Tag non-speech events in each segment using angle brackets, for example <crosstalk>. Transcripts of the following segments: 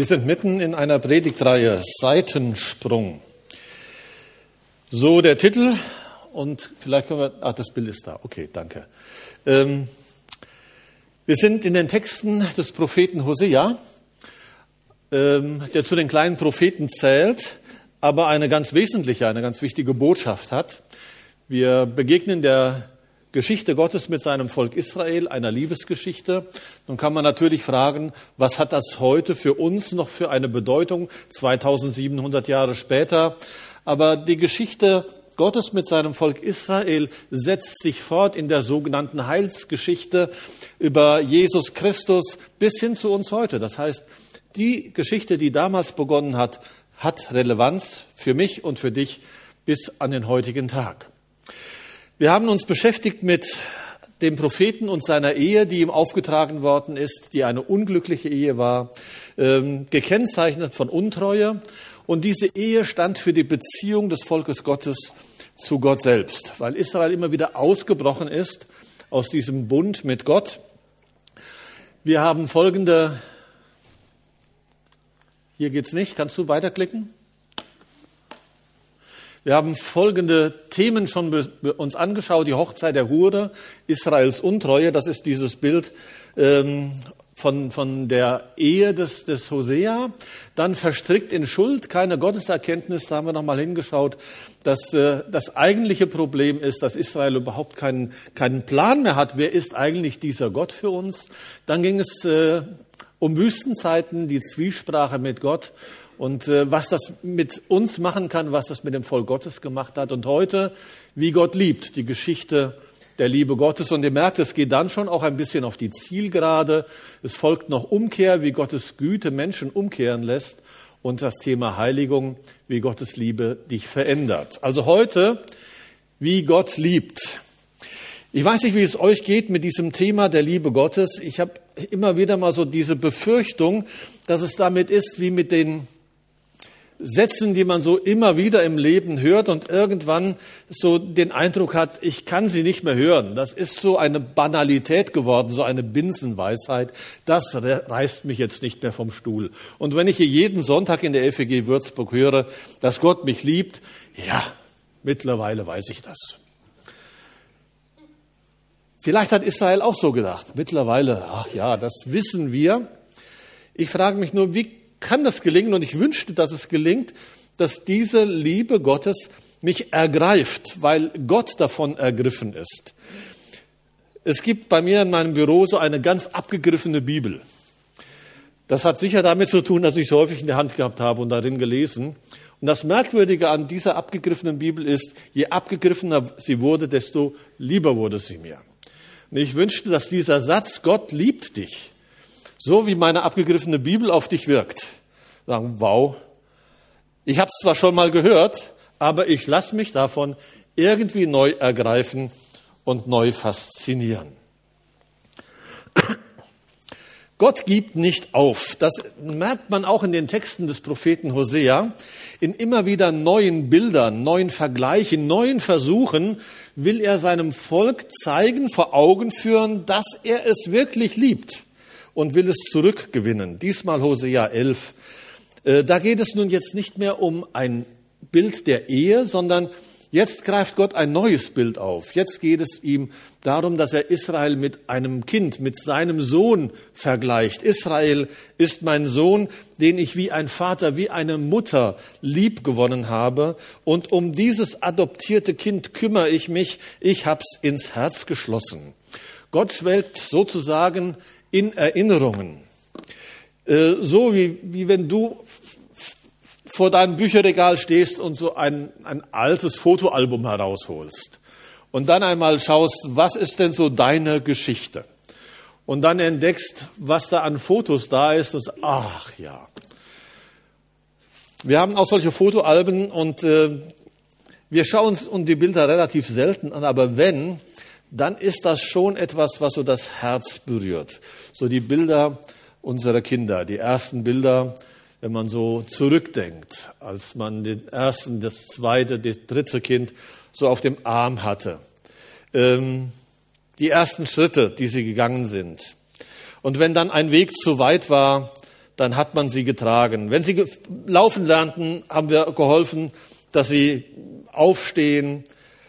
Wir sind mitten in einer Predigtreihe Seitensprung. So der Titel und vielleicht können wir, ah, das Bild ist da. Okay, danke. Ähm, wir sind in den Texten des Propheten Hosea, ähm, der zu den kleinen Propheten zählt, aber eine ganz wesentliche, eine ganz wichtige Botschaft hat. Wir begegnen der Geschichte Gottes mit seinem Volk Israel, einer Liebesgeschichte. Nun kann man natürlich fragen, was hat das heute für uns noch für eine Bedeutung, 2700 Jahre später? Aber die Geschichte Gottes mit seinem Volk Israel setzt sich fort in der sogenannten Heilsgeschichte über Jesus Christus bis hin zu uns heute. Das heißt, die Geschichte, die damals begonnen hat, hat Relevanz für mich und für dich bis an den heutigen Tag. Wir haben uns beschäftigt mit dem Propheten und seiner Ehe, die ihm aufgetragen worden ist, die eine unglückliche Ehe war, ähm, gekennzeichnet von Untreue. Und diese Ehe stand für die Beziehung des Volkes Gottes zu Gott selbst, weil Israel immer wieder ausgebrochen ist aus diesem Bund mit Gott. Wir haben folgende, hier geht's nicht, kannst du weiterklicken? Wir haben folgende Themen schon uns angeschaut. Die Hochzeit der Hure, Israels Untreue, das ist dieses Bild ähm, von, von der Ehe des, des Hosea. Dann verstrickt in Schuld, keine Gotteserkenntnis, da haben wir nochmal hingeschaut, dass äh, das eigentliche Problem ist, dass Israel überhaupt keinen, keinen Plan mehr hat. Wer ist eigentlich dieser Gott für uns? Dann ging es äh, um Wüstenzeiten, die Zwiesprache mit Gott und äh, was das mit uns machen kann, was das mit dem Volk Gottes gemacht hat. Und heute, wie Gott liebt, die Geschichte der Liebe Gottes. Und ihr merkt, es geht dann schon auch ein bisschen auf die Zielgerade. Es folgt noch Umkehr, wie Gottes Güte Menschen umkehren lässt. Und das Thema Heiligung, wie Gottes Liebe dich verändert. Also heute, wie Gott liebt. Ich weiß nicht, wie es euch geht mit diesem Thema der Liebe Gottes. Ich habe immer wieder mal so diese Befürchtung, dass es damit ist wie mit den Sätzen, die man so immer wieder im Leben hört und irgendwann so den Eindruck hat, ich kann sie nicht mehr hören. Das ist so eine Banalität geworden, so eine Binsenweisheit. Das reißt mich jetzt nicht mehr vom Stuhl. Und wenn ich hier jeden Sonntag in der FEG Würzburg höre, dass Gott mich liebt, ja, mittlerweile weiß ich das. Vielleicht hat Israel auch so gedacht. Mittlerweile, ach ja, das wissen wir. Ich frage mich nur, wie kann das gelingen und ich wünschte, dass es gelingt, dass diese Liebe Gottes mich ergreift, weil Gott davon ergriffen ist. Es gibt bei mir in meinem Büro so eine ganz abgegriffene Bibel. Das hat sicher damit zu tun, dass ich sie häufig in der Hand gehabt habe und darin gelesen. Und das Merkwürdige an dieser abgegriffenen Bibel ist, je abgegriffener sie wurde, desto lieber wurde sie mir. Und ich wünschte, dass dieser Satz, Gott liebt dich, so wie meine abgegriffene Bibel auf dich wirkt. Sagen, wow, ich habe es zwar schon mal gehört, aber ich lasse mich davon irgendwie neu ergreifen und neu faszinieren. Gott gibt nicht auf. Das merkt man auch in den Texten des Propheten Hosea. In immer wieder neuen Bildern, neuen Vergleichen, neuen Versuchen will er seinem Volk zeigen, vor Augen führen, dass er es wirklich liebt und will es zurückgewinnen. Diesmal Hosea 11. Äh, da geht es nun jetzt nicht mehr um ein Bild der Ehe, sondern jetzt greift Gott ein neues Bild auf. Jetzt geht es ihm darum, dass er Israel mit einem Kind, mit seinem Sohn vergleicht. Israel ist mein Sohn, den ich wie ein Vater, wie eine Mutter lieb gewonnen habe. Und um dieses adoptierte Kind kümmere ich mich. Ich hab's ins Herz geschlossen. Gott schwelgt sozusagen in Erinnerungen. Äh, so wie, wie wenn du vor deinem Bücherregal stehst und so ein, ein altes Fotoalbum herausholst und dann einmal schaust, was ist denn so deine Geschichte? Und dann entdeckst, was da an Fotos da ist und ach ja. Wir haben auch solche Fotoalben und äh, wir schauen uns die Bilder relativ selten an, aber wenn, dann ist das schon etwas, was so das Herz berührt. So die Bilder unserer Kinder, die ersten Bilder, wenn man so zurückdenkt, als man den ersten, das zweite, das dritte Kind so auf dem Arm hatte. Ähm, die ersten Schritte, die sie gegangen sind. Und wenn dann ein Weg zu weit war, dann hat man sie getragen. Wenn sie laufen lernten, haben wir geholfen, dass sie aufstehen,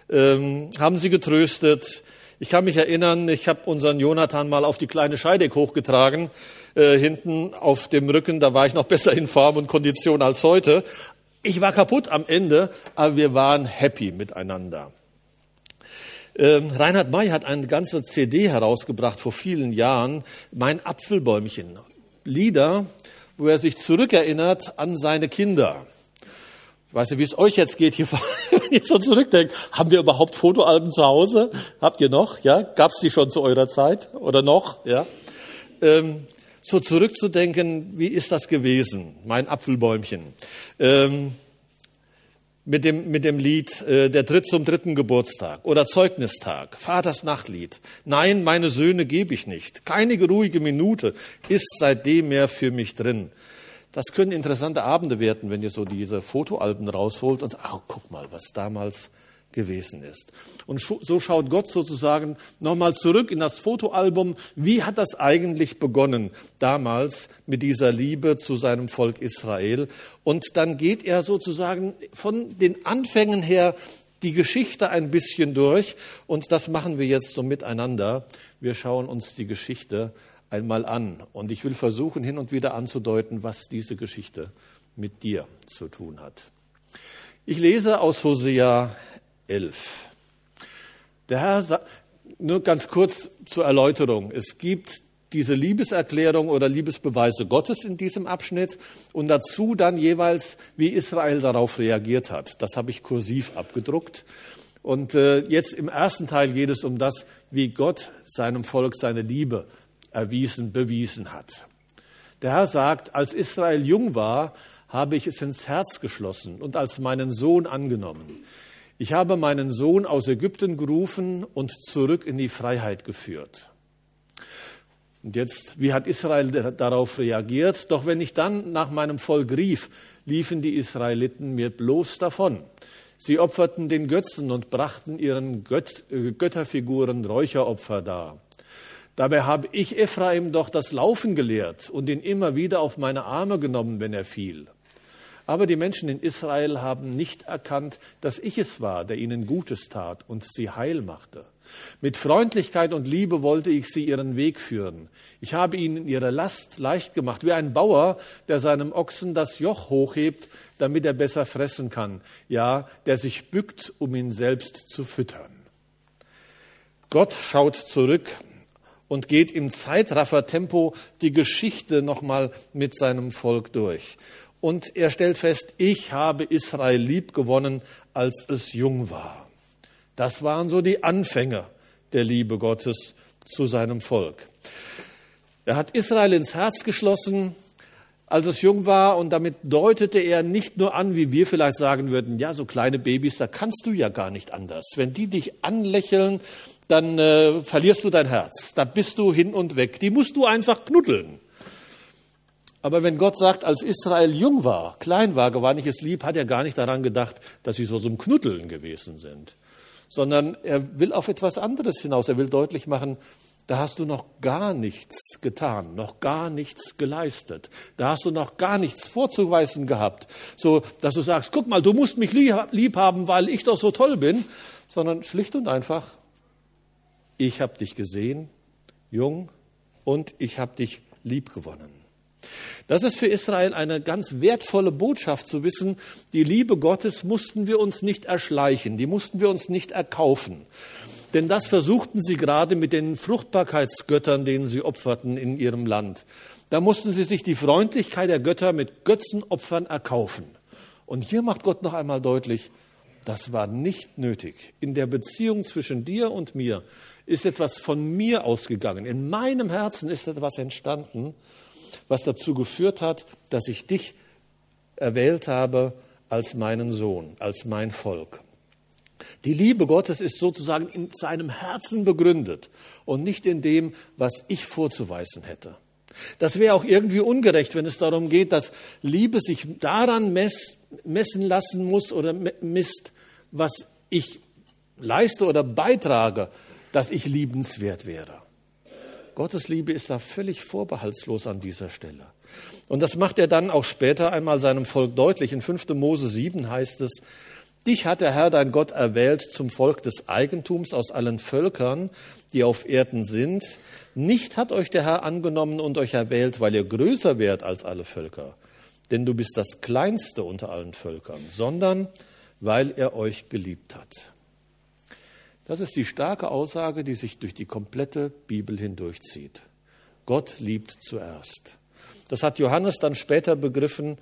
ähm, haben sie getröstet. Ich kann mich erinnern, ich habe unseren Jonathan mal auf die kleine Scheideck hochgetragen, äh, hinten auf dem Rücken. Da war ich noch <laughs> besser in Form und Kondition als heute. Ich war kaputt am Ende, aber wir waren happy miteinander. Ähm, Reinhard May hat eine ganze CD herausgebracht vor vielen Jahren, Mein Apfelbäumchen. Lieder, wo er sich zurückerinnert an seine Kinder. Ich weiß nicht, wie es euch jetzt geht, hier, <laughs> wenn ihr so zurückdenkt. Haben wir überhaupt Fotoalben zu Hause? Habt ihr noch? Ja? Gab es die schon zu eurer Zeit? Oder noch? Ja? Ähm, so zurückzudenken, wie ist das gewesen? Mein Apfelbäumchen. Ähm, mit dem, mit dem Lied äh, Der Dritt zum dritten Geburtstag oder Zeugnistag, Vaters Nachtlied. Nein, meine Söhne gebe ich nicht. Keine ruhige Minute ist seitdem mehr für mich drin. Das können interessante Abende werden, wenn ihr so diese Fotoalben rausholt und sagt, oh, guck mal, was damals gewesen ist. Und so schaut Gott sozusagen nochmal zurück in das Fotoalbum. Wie hat das eigentlich begonnen damals mit dieser Liebe zu seinem Volk Israel? Und dann geht er sozusagen von den Anfängen her die Geschichte ein bisschen durch. Und das machen wir jetzt so miteinander. Wir schauen uns die Geschichte einmal an. Und ich will versuchen, hin und wieder anzudeuten, was diese Geschichte mit dir zu tun hat. Ich lese aus Hosea 11. Der Herr nur ganz kurz zur Erläuterung. Es gibt diese Liebeserklärung oder Liebesbeweise Gottes in diesem Abschnitt und dazu dann jeweils, wie Israel darauf reagiert hat. Das habe ich kursiv abgedruckt. Und äh, jetzt im ersten Teil geht es um das, wie Gott seinem Volk seine Liebe erwiesen, bewiesen hat. Der Herr sagt, als Israel jung war, habe ich es ins Herz geschlossen und als meinen Sohn angenommen. Ich habe meinen Sohn aus Ägypten gerufen und zurück in die Freiheit geführt. Und jetzt, wie hat Israel darauf reagiert? Doch wenn ich dann nach meinem Volk rief, liefen die Israeliten mir bloß davon. Sie opferten den Götzen und brachten ihren Gött äh, Götterfiguren Räucheropfer dar. Dabei habe ich Ephraim doch das Laufen gelehrt und ihn immer wieder auf meine Arme genommen, wenn er fiel. Aber die Menschen in Israel haben nicht erkannt, dass ich es war, der ihnen Gutes tat und sie heil machte. Mit Freundlichkeit und Liebe wollte ich sie ihren Weg führen. Ich habe ihnen ihre Last leicht gemacht, wie ein Bauer, der seinem Ochsen das Joch hochhebt, damit er besser fressen kann, ja, der sich bückt, um ihn selbst zu füttern. Gott schaut zurück und geht im Zeitraffertempo die Geschichte nochmal mit seinem Volk durch. Und er stellt fest, ich habe Israel lieb gewonnen, als es jung war. Das waren so die Anfänge der Liebe Gottes zu seinem Volk. Er hat Israel ins Herz geschlossen, als es jung war, und damit deutete er nicht nur an, wie wir vielleicht sagen würden, ja, so kleine Babys, da kannst du ja gar nicht anders. Wenn die dich anlächeln dann äh, verlierst du dein Herz. Da bist du hin und weg. Die musst du einfach knuddeln. Aber wenn Gott sagt, als Israel jung war, klein war, gewann ich es lieb, hat er gar nicht daran gedacht, dass sie so zum Knuddeln gewesen sind, sondern er will auf etwas anderes hinaus. Er will deutlich machen, da hast du noch gar nichts getan, noch gar nichts geleistet. Da hast du noch gar nichts vorzuweisen gehabt, so dass du sagst, guck mal, du musst mich lieb haben, weil ich doch so toll bin, sondern schlicht und einfach, ich habe dich gesehen, jung, und ich habe dich lieb gewonnen. Das ist für Israel eine ganz wertvolle Botschaft zu wissen, die Liebe Gottes mussten wir uns nicht erschleichen, die mussten wir uns nicht erkaufen. Denn das versuchten sie gerade mit den Fruchtbarkeitsgöttern, denen sie opferten in ihrem Land. Da mussten sie sich die Freundlichkeit der Götter mit Götzenopfern erkaufen. Und hier macht Gott noch einmal deutlich, das war nicht nötig. In der Beziehung zwischen dir und mir ist etwas von mir ausgegangen. In meinem Herzen ist etwas entstanden, was dazu geführt hat, dass ich dich erwählt habe als meinen Sohn, als mein Volk. Die Liebe Gottes ist sozusagen in seinem Herzen begründet und nicht in dem, was ich vorzuweisen hätte. Das wäre auch irgendwie ungerecht, wenn es darum geht, dass Liebe sich daran messen lassen muss oder misst, was ich leiste oder beitrage dass ich liebenswert wäre. Gottes Liebe ist da völlig vorbehaltslos an dieser Stelle. Und das macht er dann auch später einmal seinem Volk deutlich. In 5. Mose 7 heißt es, Dich hat der Herr dein Gott erwählt zum Volk des Eigentums aus allen Völkern, die auf Erden sind. Nicht hat euch der Herr angenommen und euch erwählt, weil ihr größer wärt als alle Völker, denn du bist das Kleinste unter allen Völkern, sondern weil er euch geliebt hat. Das ist die starke Aussage, die sich durch die komplette Bibel hindurchzieht. Gott liebt zuerst. Das hat Johannes dann später begriffen,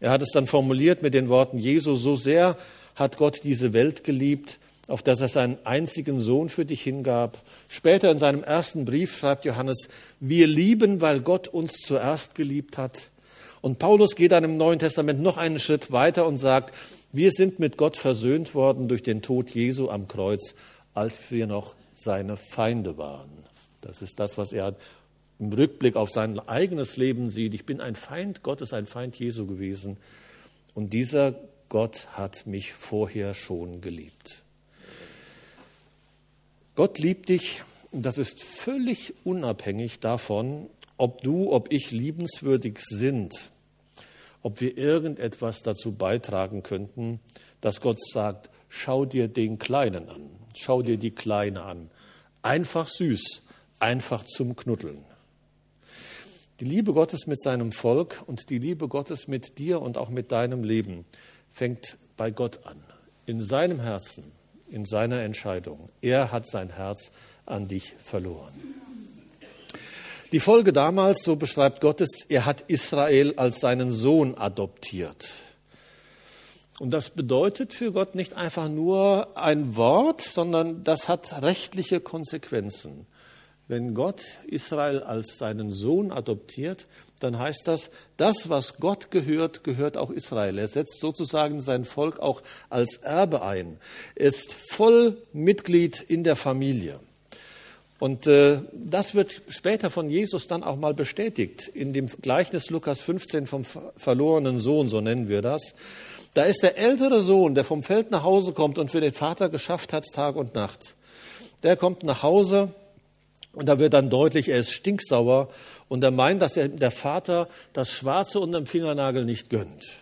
er hat es dann formuliert mit den Worten Jesu, so sehr hat Gott diese Welt geliebt, auf dass er seinen einzigen Sohn für dich hingab. Später in seinem ersten Brief schreibt Johannes, wir lieben, weil Gott uns zuerst geliebt hat. Und Paulus geht dann im Neuen Testament noch einen Schritt weiter und sagt, wir sind mit Gott versöhnt worden durch den Tod Jesu am Kreuz, als wir noch seine Feinde waren. Das ist das, was er im Rückblick auf sein eigenes Leben sieht, ich bin ein Feind Gottes, ein Feind Jesu gewesen. Und dieser Gott hat mich vorher schon geliebt. Gott liebt dich, das ist völlig unabhängig davon, ob du, ob ich liebenswürdig sind, ob wir irgendetwas dazu beitragen könnten, dass Gott sagt, schau dir den Kleinen an, schau dir die Kleine an. Einfach süß, einfach zum Knuddeln. Die Liebe Gottes mit seinem Volk und die Liebe Gottes mit dir und auch mit deinem Leben fängt bei Gott an, in seinem Herzen, in seiner Entscheidung. Er hat sein Herz an dich verloren. Die Folge damals, so beschreibt Gott es, er hat Israel als seinen Sohn adoptiert. Und das bedeutet für Gott nicht einfach nur ein Wort, sondern das hat rechtliche Konsequenzen. Wenn Gott Israel als seinen Sohn adoptiert, dann heißt das, das, was Gott gehört, gehört auch Israel. Er setzt sozusagen sein Volk auch als Erbe ein. Er ist voll Mitglied in der Familie. Und äh, das wird später von Jesus dann auch mal bestätigt. In dem Gleichnis Lukas 15 vom verlorenen Sohn, so nennen wir das. Da ist der ältere Sohn, der vom Feld nach Hause kommt und für den Vater geschafft hat, Tag und Nacht. Der kommt nach Hause und da wird dann deutlich, er ist stinksauer und er meint, dass er, der Vater das Schwarze unter dem Fingernagel nicht gönnt.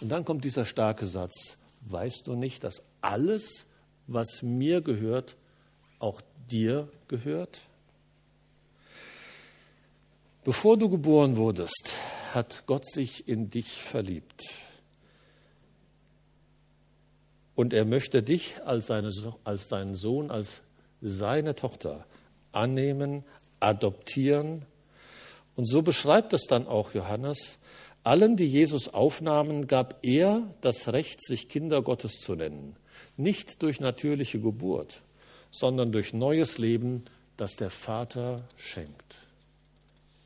Und dann kommt dieser starke Satz, weißt du nicht, dass alles, was mir gehört, auch dir gehört? Bevor du geboren wurdest, hat Gott sich in dich verliebt. Und er möchte dich als, seine, als seinen Sohn, als seine Tochter annehmen, adoptieren. Und so beschreibt es dann auch Johannes. Allen, die Jesus aufnahmen, gab er das Recht, sich Kinder Gottes zu nennen. Nicht durch natürliche Geburt, sondern durch neues Leben, das der Vater schenkt.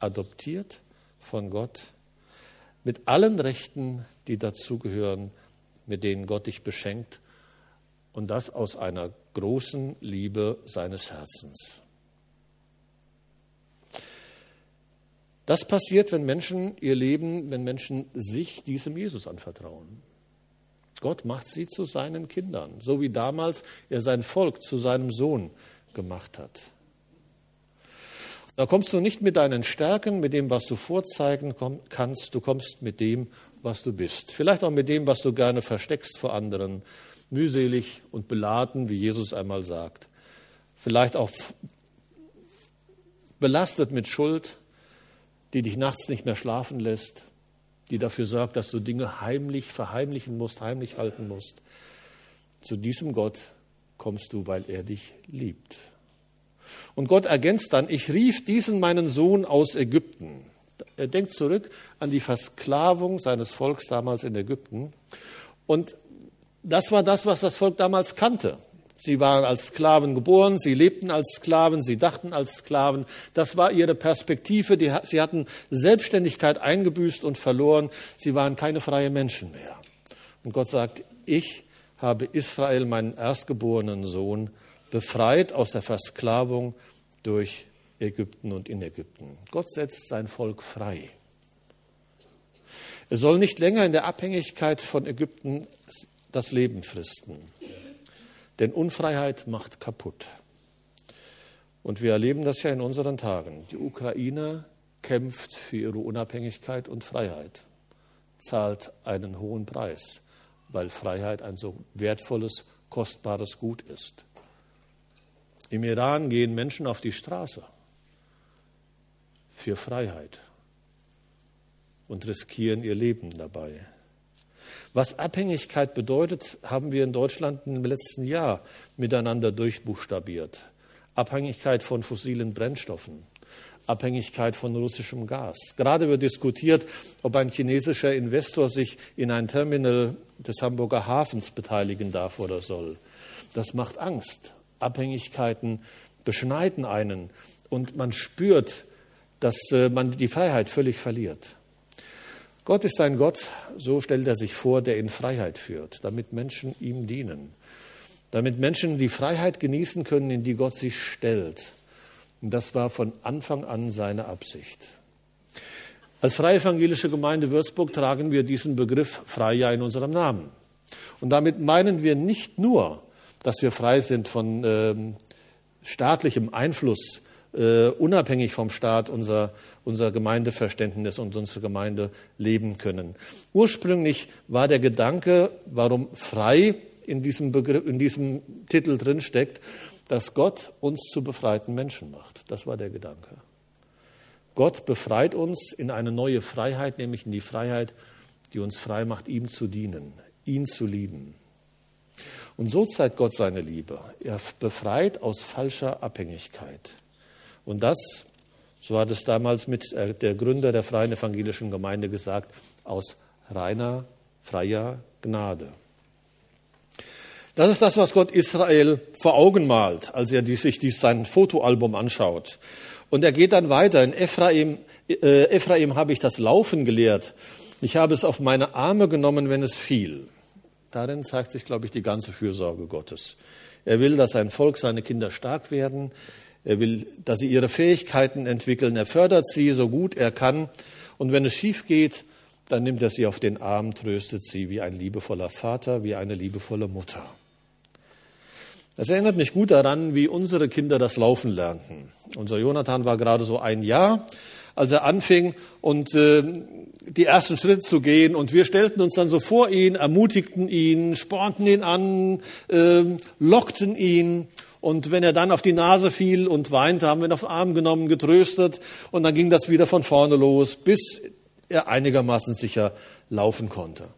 Adoptiert von Gott mit allen Rechten, die dazugehören, mit denen Gott dich beschenkt und das aus einer großen Liebe seines Herzens. Das passiert, wenn Menschen ihr Leben, wenn Menschen sich diesem Jesus anvertrauen. Gott macht sie zu seinen Kindern, so wie damals er sein Volk zu seinem Sohn gemacht hat. Da kommst du nicht mit deinen Stärken, mit dem, was du vorzeigen kannst, du kommst mit dem, was du bist. Vielleicht auch mit dem, was du gerne versteckst vor anderen, mühselig und beladen, wie Jesus einmal sagt. Vielleicht auch belastet mit Schuld, die dich nachts nicht mehr schlafen lässt, die dafür sorgt, dass du Dinge heimlich verheimlichen musst, heimlich halten musst. Zu diesem Gott kommst du, weil er dich liebt. Und Gott ergänzt dann, ich rief diesen meinen Sohn aus Ägypten. Er denkt zurück an die Versklavung seines Volks damals in Ägypten. Und das war das, was das Volk damals kannte. Sie waren als Sklaven geboren, sie lebten als Sklaven, sie dachten als Sklaven. Das war ihre Perspektive. Die, sie hatten Selbstständigkeit eingebüßt und verloren. Sie waren keine freien Menschen mehr. Und Gott sagt, ich habe Israel, meinen erstgeborenen Sohn, befreit aus der Versklavung durch Ägypten und in Ägypten. Gott setzt sein Volk frei. Es soll nicht länger in der Abhängigkeit von Ägypten das Leben fristen. Denn Unfreiheit macht kaputt. Und wir erleben das ja in unseren Tagen. Die Ukraine kämpft für ihre Unabhängigkeit und Freiheit, zahlt einen hohen Preis, weil Freiheit ein so wertvolles, kostbares Gut ist. Im Iran gehen Menschen auf die Straße für Freiheit und riskieren ihr Leben dabei. Was Abhängigkeit bedeutet, haben wir in Deutschland im letzten Jahr miteinander durchbuchstabiert. Abhängigkeit von fossilen Brennstoffen, Abhängigkeit von russischem Gas. Gerade wird diskutiert, ob ein chinesischer Investor sich in ein Terminal des Hamburger Hafens beteiligen darf oder soll. Das macht Angst. Abhängigkeiten beschneiden einen und man spürt, dass äh, man die Freiheit völlig verliert. Gott ist ein Gott, so stellt er sich vor, der in Freiheit führt, damit Menschen ihm dienen damit Menschen die Freiheit genießen können, in die Gott sich stellt. Und das war von Anfang an seine Absicht. Als Freie Evangelische Gemeinde Würzburg tragen wir diesen Begriff frei ja in unserem Namen. Und damit meinen wir nicht nur, dass wir frei sind von äh, staatlichem Einfluss, äh, unabhängig vom Staat unser, unser Gemeindeverständnis und unsere Gemeinde leben können. Ursprünglich war der Gedanke, warum frei in diesem, Begriff, in diesem Titel drin steckt, dass Gott uns zu befreiten Menschen macht. Das war der Gedanke. Gott befreit uns in eine neue Freiheit, nämlich in die Freiheit, die uns frei macht, ihm zu dienen, ihn zu lieben. Und so zeigt Gott seine Liebe. Er befreit aus falscher Abhängigkeit. Und das, so hat es damals mit äh, der Gründer der Freien Evangelischen Gemeinde gesagt, aus reiner, freier Gnade. Das ist das, was Gott Israel vor Augen malt, als er sich dies, sein Fotoalbum anschaut. Und er geht dann weiter. In Ephraim, äh, Ephraim habe ich das Laufen gelehrt. Ich habe es auf meine Arme genommen, wenn es fiel. Darin zeigt sich, glaube ich, die ganze Fürsorge Gottes. Er will, dass sein Volk, seine Kinder stark werden. Er will, dass sie ihre Fähigkeiten entwickeln. Er fördert sie so gut er kann. Und wenn es schief geht, dann nimmt er sie auf den Arm, tröstet sie wie ein liebevoller Vater, wie eine liebevolle Mutter. Das erinnert mich gut daran, wie unsere Kinder das Laufen lernten. Unser Jonathan war gerade so ein Jahr, als er anfing und äh, die ersten Schritte zu gehen. Und wir stellten uns dann so vor ihn, ermutigten ihn, spornten ihn an, äh, lockten ihn. Und wenn er dann auf die Nase fiel und weinte, haben wir ihn auf den Arm genommen, getröstet. Und dann ging das wieder von vorne los, bis er einigermaßen sicher laufen konnte.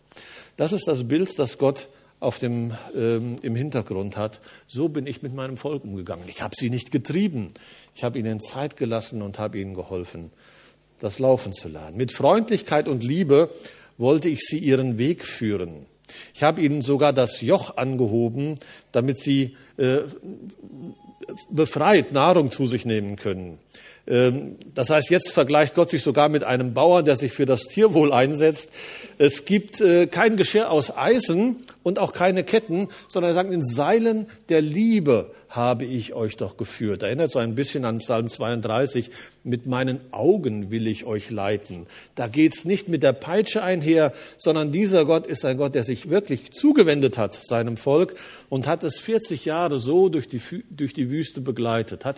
Das ist das Bild, das Gott auf dem, ähm, im Hintergrund hat. So bin ich mit meinem Volk umgegangen. Ich habe sie nicht getrieben. Ich habe ihnen Zeit gelassen und habe ihnen geholfen, das Laufen zu lernen. Mit Freundlichkeit und Liebe wollte ich sie ihren Weg führen. Ich habe ihnen sogar das Joch angehoben, damit sie äh, befreit Nahrung zu sich nehmen können. Ähm, das heißt, jetzt vergleicht Gott sich sogar mit einem Bauern, der sich für das Tierwohl einsetzt. Es gibt äh, kein Geschirr aus Eisen und auch keine Ketten, sondern er sagt, in Seilen der Liebe habe ich euch doch geführt. Erinnert so ein bisschen an Psalm 32. Mit meinen Augen will ich euch leiten. Da geht's nicht mit der Peitsche einher, sondern dieser Gott ist ein Gott, der sich wirklich zugewendet hat seinem Volk und hat es 40 Jahre so durch die, durch die Wüste begleitet, hat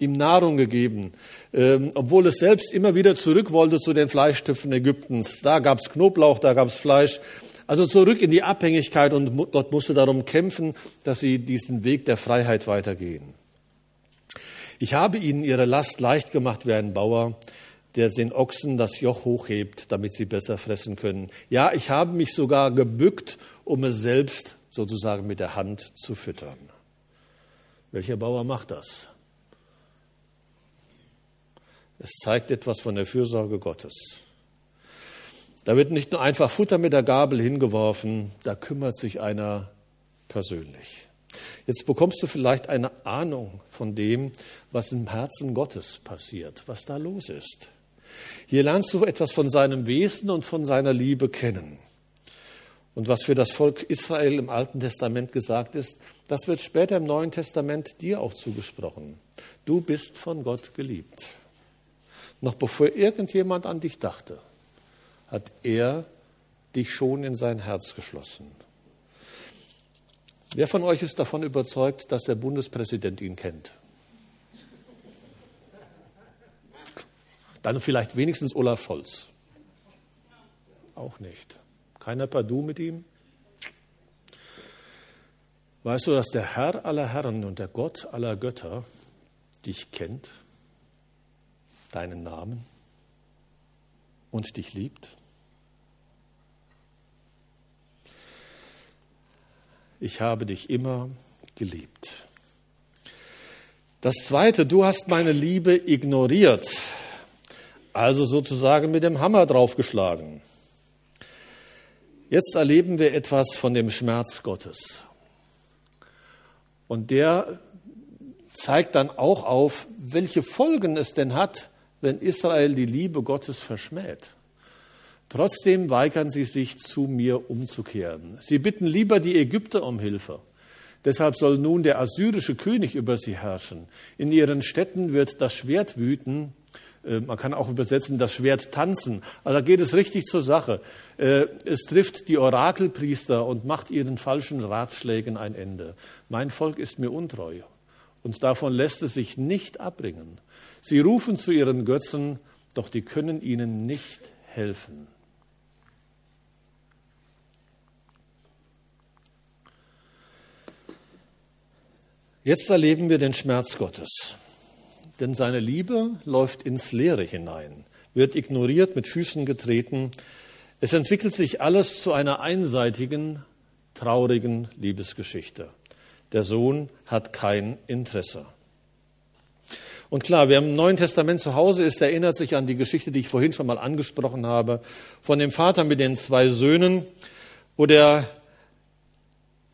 ihm Nahrung gegeben, ähm, obwohl es selbst immer wieder zurück wollte zu den Fleischtöpfen Ägyptens. Da gab es Knoblauch, da gab es Fleisch. Also zurück in die Abhängigkeit und Gott musste darum kämpfen, dass sie diesen Weg der Freiheit weitergehen. Ich habe ihnen ihre Last leicht gemacht wie ein Bauer, der den Ochsen das Joch hochhebt, damit sie besser fressen können. Ja, ich habe mich sogar gebückt, um es selbst sozusagen mit der Hand zu füttern. Welcher Bauer macht das? Es zeigt etwas von der Fürsorge Gottes. Da wird nicht nur einfach Futter mit der Gabel hingeworfen, da kümmert sich einer persönlich. Jetzt bekommst du vielleicht eine Ahnung von dem, was im Herzen Gottes passiert, was da los ist. Hier lernst du etwas von seinem Wesen und von seiner Liebe kennen. Und was für das Volk Israel im Alten Testament gesagt ist, das wird später im Neuen Testament dir auch zugesprochen. Du bist von Gott geliebt. Noch bevor irgendjemand an dich dachte, hat er dich schon in sein Herz geschlossen. Wer von euch ist davon überzeugt, dass der Bundespräsident ihn kennt? Dann vielleicht wenigstens Olaf Scholz. Auch nicht. Keiner Padu mit ihm? Weißt du, dass der Herr aller Herren und der Gott aller Götter dich kennt, deinen Namen und dich liebt? Ich habe dich immer geliebt. Das Zweite, du hast meine Liebe ignoriert, also sozusagen mit dem Hammer draufgeschlagen. Jetzt erleben wir etwas von dem Schmerz Gottes. Und der zeigt dann auch auf, welche Folgen es denn hat, wenn Israel die Liebe Gottes verschmäht. Trotzdem weigern sie sich, zu mir umzukehren. Sie bitten lieber die Ägypter um Hilfe. Deshalb soll nun der assyrische König über sie herrschen. In ihren Städten wird das Schwert wüten. Äh, man kann auch übersetzen, das Schwert tanzen. Also da geht es richtig zur Sache. Äh, es trifft die Orakelpriester und macht ihren falschen Ratschlägen ein Ende. Mein Volk ist mir untreu und davon lässt es sich nicht abbringen. Sie rufen zu ihren Götzen, doch die können ihnen nicht helfen. Jetzt erleben wir den Schmerz Gottes, denn seine Liebe läuft ins Leere hinein, wird ignoriert, mit Füßen getreten. Es entwickelt sich alles zu einer einseitigen, traurigen Liebesgeschichte. Der Sohn hat kein Interesse. Und klar, wer im Neuen Testament zu Hause ist, erinnert sich an die Geschichte, die ich vorhin schon mal angesprochen habe, von dem Vater mit den zwei Söhnen, wo der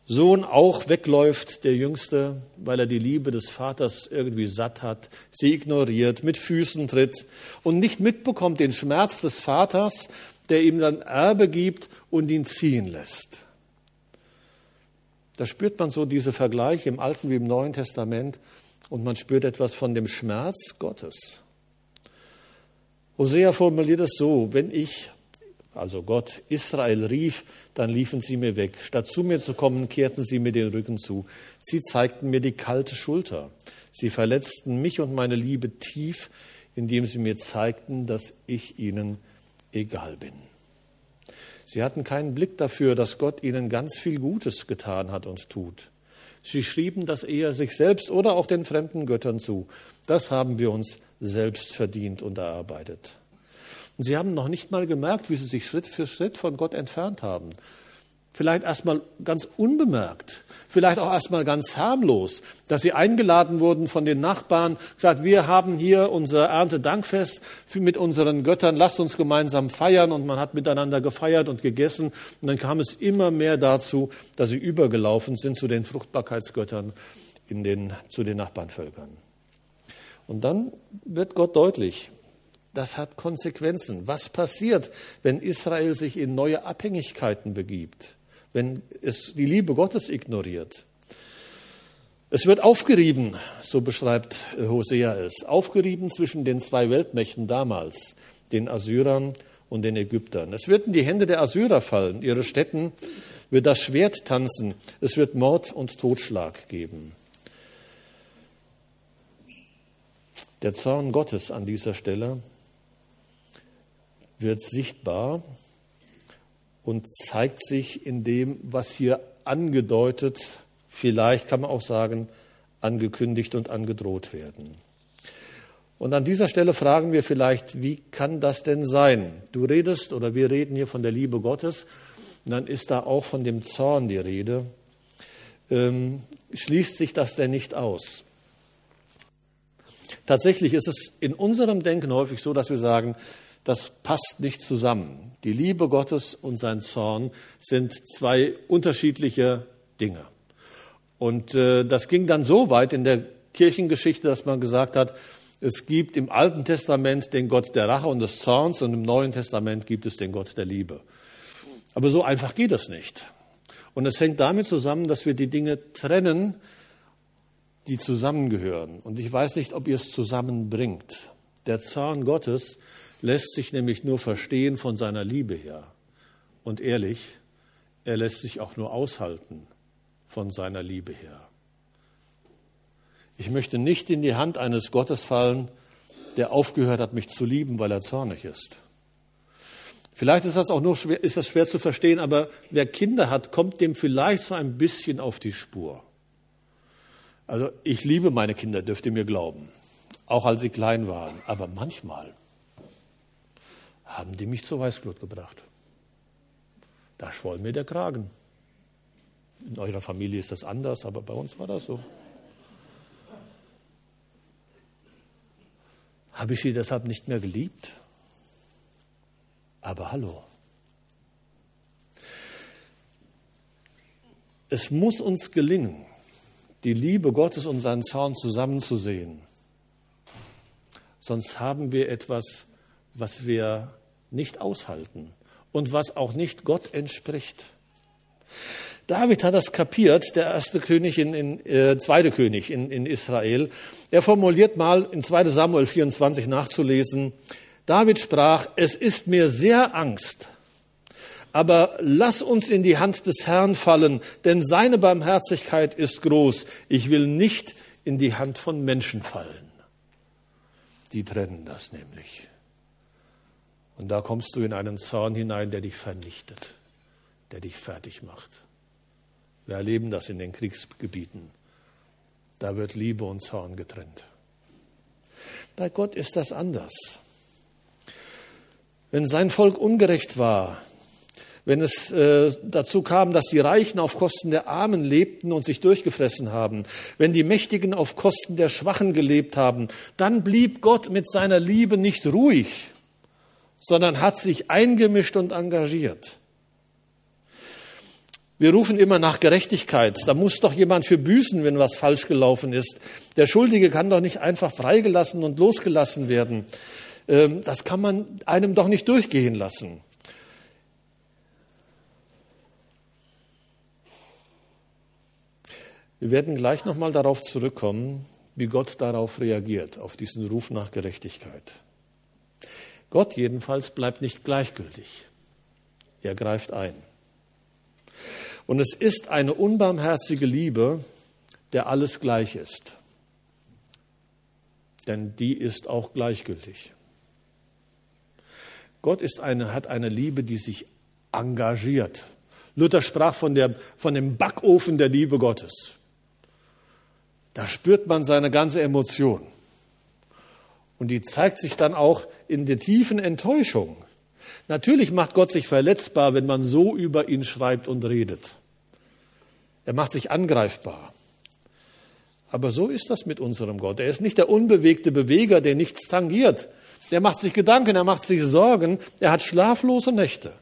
Sohn auch wegläuft, der Jüngste, weil er die Liebe des Vaters irgendwie satt hat, sie ignoriert, mit Füßen tritt und nicht mitbekommt den Schmerz des Vaters, der ihm dann Erbe gibt und ihn ziehen lässt. Da spürt man so diese Vergleiche im Alten wie im Neuen Testament und man spürt etwas von dem Schmerz Gottes. Hosea formuliert es so, wenn ich also Gott, Israel rief, dann liefen sie mir weg. Statt zu mir zu kommen, kehrten sie mir den Rücken zu. Sie zeigten mir die kalte Schulter. Sie verletzten mich und meine Liebe tief, indem sie mir zeigten, dass ich ihnen egal bin. Sie hatten keinen Blick dafür, dass Gott ihnen ganz viel Gutes getan hat und tut. Sie schrieben das eher sich selbst oder auch den fremden Göttern zu. Das haben wir uns selbst verdient und erarbeitet. Und sie haben noch nicht mal gemerkt, wie sie sich Schritt für Schritt von Gott entfernt haben. Vielleicht erstmal ganz unbemerkt, vielleicht auch erstmal ganz harmlos, dass sie eingeladen wurden von den Nachbarn, gesagt, wir haben hier unser Erntedankfest mit unseren Göttern, lasst uns gemeinsam feiern und man hat miteinander gefeiert und gegessen und dann kam es immer mehr dazu, dass sie übergelaufen sind zu den Fruchtbarkeitsgöttern in den, zu den Nachbarnvölkern. Und dann wird Gott deutlich, das hat Konsequenzen. Was passiert, wenn Israel sich in neue Abhängigkeiten begibt, wenn es die Liebe Gottes ignoriert? Es wird aufgerieben, so beschreibt Hosea es, aufgerieben zwischen den zwei Weltmächten damals, den Assyrern und den Ägyptern. Es wird in die Hände der Assyrer fallen, ihre Städten wird das Schwert tanzen, es wird Mord und Totschlag geben. Der Zorn Gottes an dieser Stelle wird sichtbar und zeigt sich in dem, was hier angedeutet, vielleicht kann man auch sagen, angekündigt und angedroht werden. Und an dieser Stelle fragen wir vielleicht, wie kann das denn sein? Du redest oder wir reden hier von der Liebe Gottes, dann ist da auch von dem Zorn die Rede. Ähm, schließt sich das denn nicht aus? Tatsächlich ist es in unserem Denken häufig so, dass wir sagen, das passt nicht zusammen. Die Liebe Gottes und sein Zorn sind zwei unterschiedliche Dinge. Und äh, das ging dann so weit in der Kirchengeschichte, dass man gesagt hat, es gibt im Alten Testament den Gott der Rache und des Zorns und im Neuen Testament gibt es den Gott der Liebe. Aber so einfach geht es nicht. Und es hängt damit zusammen, dass wir die Dinge trennen, die zusammengehören. Und ich weiß nicht, ob ihr es zusammenbringt. Der Zorn Gottes lässt sich nämlich nur verstehen von seiner Liebe her. Und ehrlich, er lässt sich auch nur aushalten von seiner Liebe her. Ich möchte nicht in die Hand eines Gottes fallen, der aufgehört hat, mich zu lieben, weil er zornig ist. Vielleicht ist das auch nur schwer, ist das schwer zu verstehen, aber wer Kinder hat, kommt dem vielleicht so ein bisschen auf die Spur. Also ich liebe meine Kinder, dürft ihr mir glauben, auch als sie klein waren. Aber manchmal haben die mich zur Weißglut gebracht. Da schwoll mir der Kragen. In eurer Familie ist das anders, aber bei uns war das so. Habe ich sie deshalb nicht mehr geliebt? Aber hallo. Es muss uns gelingen, die Liebe Gottes und seinen Zorn zusammenzusehen. Sonst haben wir etwas, was wir nicht aushalten und was auch nicht Gott entspricht. David hat das kapiert, der erste König in, in äh, zweite König in, in Israel. Er formuliert mal in 2 Samuel 24 nachzulesen. David sprach, es ist mir sehr Angst, aber lass uns in die Hand des Herrn fallen, denn seine Barmherzigkeit ist groß. Ich will nicht in die Hand von Menschen fallen. Die trennen das nämlich. Und da kommst du in einen Zorn hinein, der dich vernichtet, der dich fertig macht. Wir erleben das in den Kriegsgebieten. Da wird Liebe und Zorn getrennt. Bei Gott ist das anders. Wenn sein Volk ungerecht war, wenn es äh, dazu kam, dass die Reichen auf Kosten der Armen lebten und sich durchgefressen haben, wenn die Mächtigen auf Kosten der Schwachen gelebt haben, dann blieb Gott mit seiner Liebe nicht ruhig, sondern hat sich eingemischt und engagiert. Wir rufen immer nach Gerechtigkeit. Da muss doch jemand für büßen, wenn was falsch gelaufen ist. Der Schuldige kann doch nicht einfach freigelassen und losgelassen werden. Ähm, das kann man einem doch nicht durchgehen lassen. Wir werden gleich nochmal darauf zurückkommen, wie Gott darauf reagiert, auf diesen Ruf nach Gerechtigkeit. Gott jedenfalls bleibt nicht gleichgültig. Er greift ein. Und es ist eine unbarmherzige Liebe, der alles gleich ist. Denn die ist auch gleichgültig. Gott ist eine, hat eine Liebe, die sich engagiert. Luther sprach von, der, von dem Backofen der Liebe Gottes. Da spürt man seine ganze Emotion. Und die zeigt sich dann auch in der tiefen Enttäuschung. Natürlich macht Gott sich verletzbar, wenn man so über ihn schreibt und redet. Er macht sich angreifbar. Aber so ist das mit unserem Gott. Er ist nicht der unbewegte Beweger, der nichts tangiert. Der macht sich Gedanken, er macht sich Sorgen, er hat schlaflose Nächte.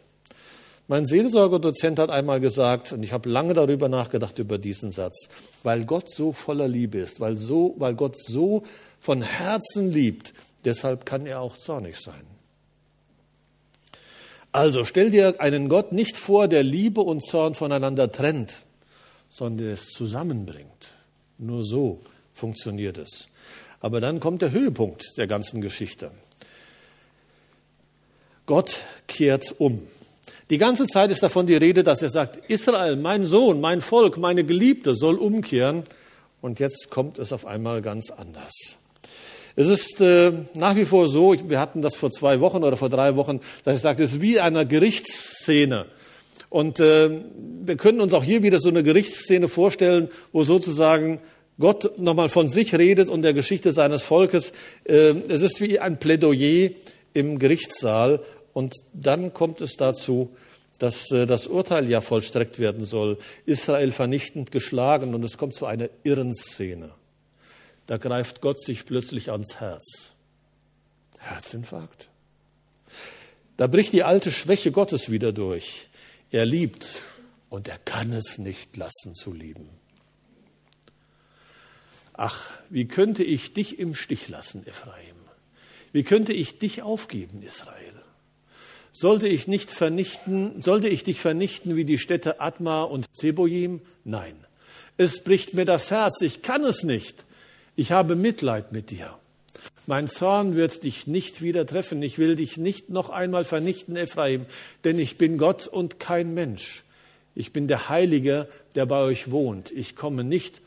Mein Seelsorgerdozent hat einmal gesagt, und ich habe lange darüber nachgedacht über diesen Satz, weil Gott so voller Liebe ist, weil, so, weil Gott so von Herzen liebt, deshalb kann er auch zornig sein. Also stell dir einen Gott nicht vor, der Liebe und Zorn voneinander trennt, sondern es zusammenbringt. Nur so funktioniert es. Aber dann kommt der Höhepunkt der ganzen Geschichte. Gott kehrt um. Die ganze Zeit ist davon die Rede, dass er sagt, Israel, mein Sohn, mein Volk, meine Geliebte soll umkehren. Und jetzt kommt es auf einmal ganz anders. Es ist äh, nach wie vor so, wir hatten das vor zwei Wochen oder vor drei Wochen, dass ich sagte, es ist wie eine Gerichtsszene. Und äh, wir können uns auch hier wieder so eine Gerichtsszene vorstellen, wo sozusagen Gott nochmal von sich redet und der Geschichte seines Volkes. Äh, es ist wie ein Plädoyer im Gerichtssaal. Und dann kommt es dazu, dass äh, das Urteil ja vollstreckt werden soll. Israel vernichtend geschlagen und es kommt zu einer Irrenszene. Da greift Gott sich plötzlich ans Herz. Herzinfarkt. Da bricht die alte Schwäche Gottes wieder durch. Er liebt und er kann es nicht lassen zu lieben. Ach, wie könnte ich dich im Stich lassen, Ephraim? Wie könnte ich dich aufgeben, Israel? Sollte ich nicht vernichten, sollte ich dich vernichten wie die Städte Adma und Zeboim? Nein. Es bricht mir das Herz, ich kann es nicht. Ich habe Mitleid mit dir. Mein Zorn wird dich nicht wieder treffen. Ich will dich nicht noch einmal vernichten, Ephraim, denn ich bin Gott und kein Mensch. Ich bin der Heilige, der bei euch wohnt. Ich komme nicht,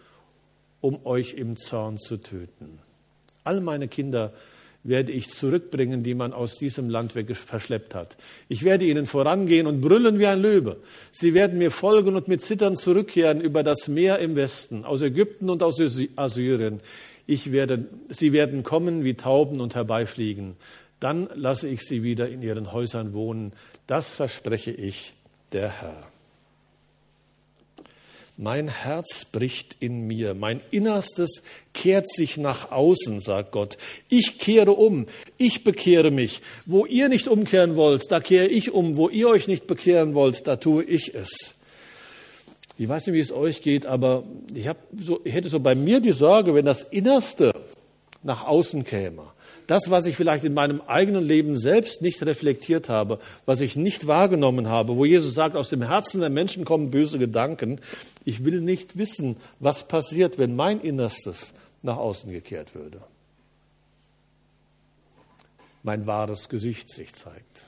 um euch im Zorn zu töten. All meine Kinder werde ich zurückbringen, die man aus diesem Land verschleppt hat. Ich werde ihnen vorangehen und brüllen wie ein Löwe. Sie werden mir folgen und mit Zittern zurückkehren über das Meer im Westen, aus Ägypten und aus Assyrien. Ich werde, sie werden kommen wie Tauben und herbeifliegen. Dann lasse ich sie wieder in ihren Häusern wohnen. Das verspreche ich, der Herr. Mein Herz bricht in mir, mein Innerstes kehrt sich nach außen, sagt Gott. Ich kehre um, ich bekehre mich. Wo ihr nicht umkehren wollt, da kehre ich um. Wo ihr euch nicht bekehren wollt, da tue ich es. Ich weiß nicht, wie es euch geht, aber ich, so, ich hätte so bei mir die Sorge, wenn das Innerste nach außen käme, das, was ich vielleicht in meinem eigenen Leben selbst nicht reflektiert habe, was ich nicht wahrgenommen habe, wo Jesus sagt, aus dem Herzen der Menschen kommen böse Gedanken. Ich will nicht wissen, was passiert, wenn mein Innerstes nach außen gekehrt würde. Mein wahres Gesicht sich zeigt.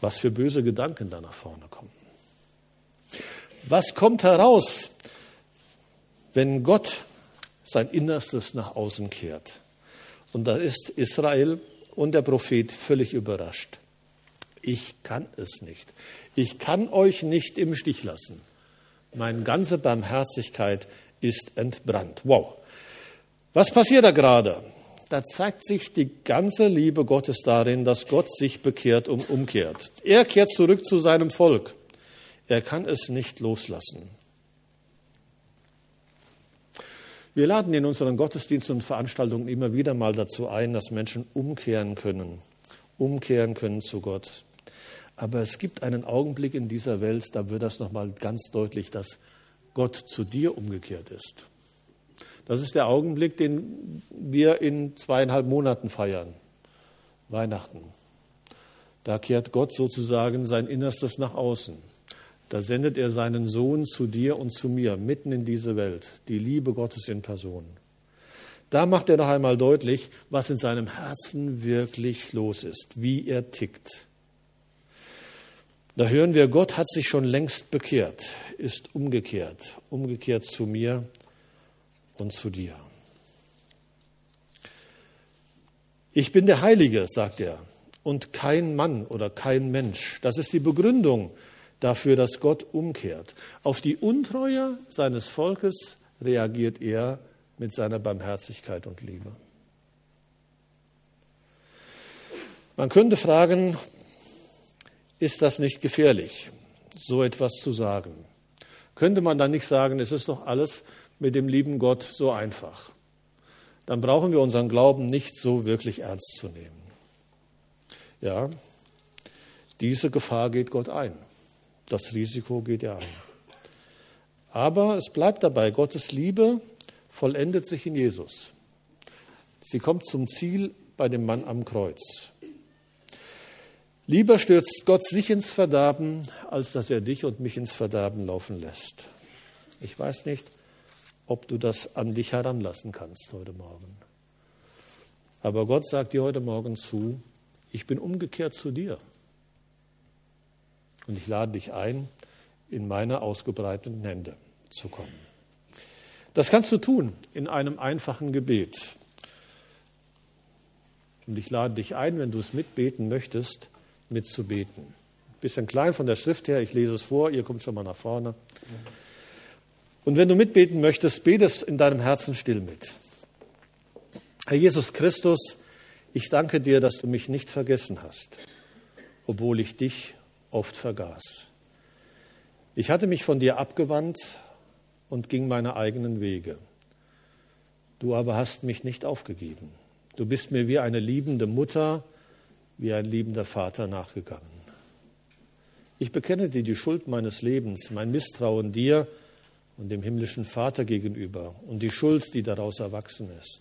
Was für böse Gedanken da nach vorne kommen. Was kommt heraus, wenn Gott sein Innerstes nach außen kehrt. Und da ist Israel und der Prophet völlig überrascht. Ich kann es nicht. Ich kann euch nicht im Stich lassen. Meine ganze Barmherzigkeit ist entbrannt. Wow. Was passiert da gerade? Da zeigt sich die ganze Liebe Gottes darin, dass Gott sich bekehrt und umkehrt. Er kehrt zurück zu seinem Volk. Er kann es nicht loslassen. Wir laden in unseren Gottesdiensten und Veranstaltungen immer wieder mal dazu ein, dass Menschen umkehren können, umkehren können zu Gott. Aber es gibt einen Augenblick in dieser Welt, da wird das nochmal ganz deutlich, dass Gott zu dir umgekehrt ist. Das ist der Augenblick, den wir in zweieinhalb Monaten feiern, Weihnachten. Da kehrt Gott sozusagen sein Innerstes nach außen. Da sendet er seinen Sohn zu dir und zu mir, mitten in diese Welt, die Liebe Gottes in Person. Da macht er noch einmal deutlich, was in seinem Herzen wirklich los ist, wie er tickt. Da hören wir, Gott hat sich schon längst bekehrt, ist umgekehrt, umgekehrt zu mir und zu dir. Ich bin der Heilige, sagt er, und kein Mann oder kein Mensch. Das ist die Begründung dafür, dass Gott umkehrt. Auf die Untreue seines Volkes reagiert er mit seiner Barmherzigkeit und Liebe. Man könnte fragen, ist das nicht gefährlich, so etwas zu sagen? Könnte man dann nicht sagen, es ist doch alles mit dem lieben Gott so einfach? Dann brauchen wir unseren Glauben nicht so wirklich ernst zu nehmen. Ja, diese Gefahr geht Gott ein. Das Risiko geht er ein. Aber es bleibt dabei, Gottes Liebe vollendet sich in Jesus. Sie kommt zum Ziel bei dem Mann am Kreuz. Lieber stürzt Gott sich ins Verderben, als dass er dich und mich ins Verderben laufen lässt. Ich weiß nicht, ob du das an dich heranlassen kannst heute Morgen. Aber Gott sagt dir heute Morgen zu, ich bin umgekehrt zu dir. Und ich lade dich ein, in meine ausgebreiteten Hände zu kommen. Das kannst du tun in einem einfachen Gebet. Und ich lade dich ein, wenn du es mitbeten möchtest, mitzubeten. Bisschen klein von der Schrift her, ich lese es vor, ihr kommt schon mal nach vorne. Und wenn du mitbeten möchtest, bete es in deinem Herzen still mit. Herr Jesus Christus, ich danke dir, dass du mich nicht vergessen hast, obwohl ich dich oft vergaß. Ich hatte mich von dir abgewandt und ging meine eigenen Wege. Du aber hast mich nicht aufgegeben. Du bist mir wie eine liebende Mutter, wie ein liebender Vater nachgegangen. Ich bekenne dir die Schuld meines Lebens, mein Misstrauen dir und dem himmlischen Vater gegenüber und die Schuld, die daraus erwachsen ist.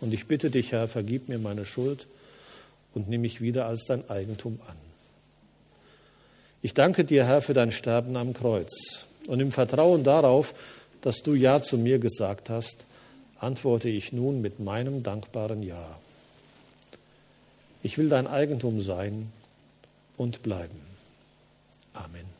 Und ich bitte dich, Herr, vergib mir meine Schuld und nimm mich wieder als dein Eigentum an. Ich danke dir, Herr, für dein Sterben am Kreuz. Und im Vertrauen darauf, dass du Ja zu mir gesagt hast, antworte ich nun mit meinem dankbaren Ja. Ich will dein Eigentum sein und bleiben. Amen.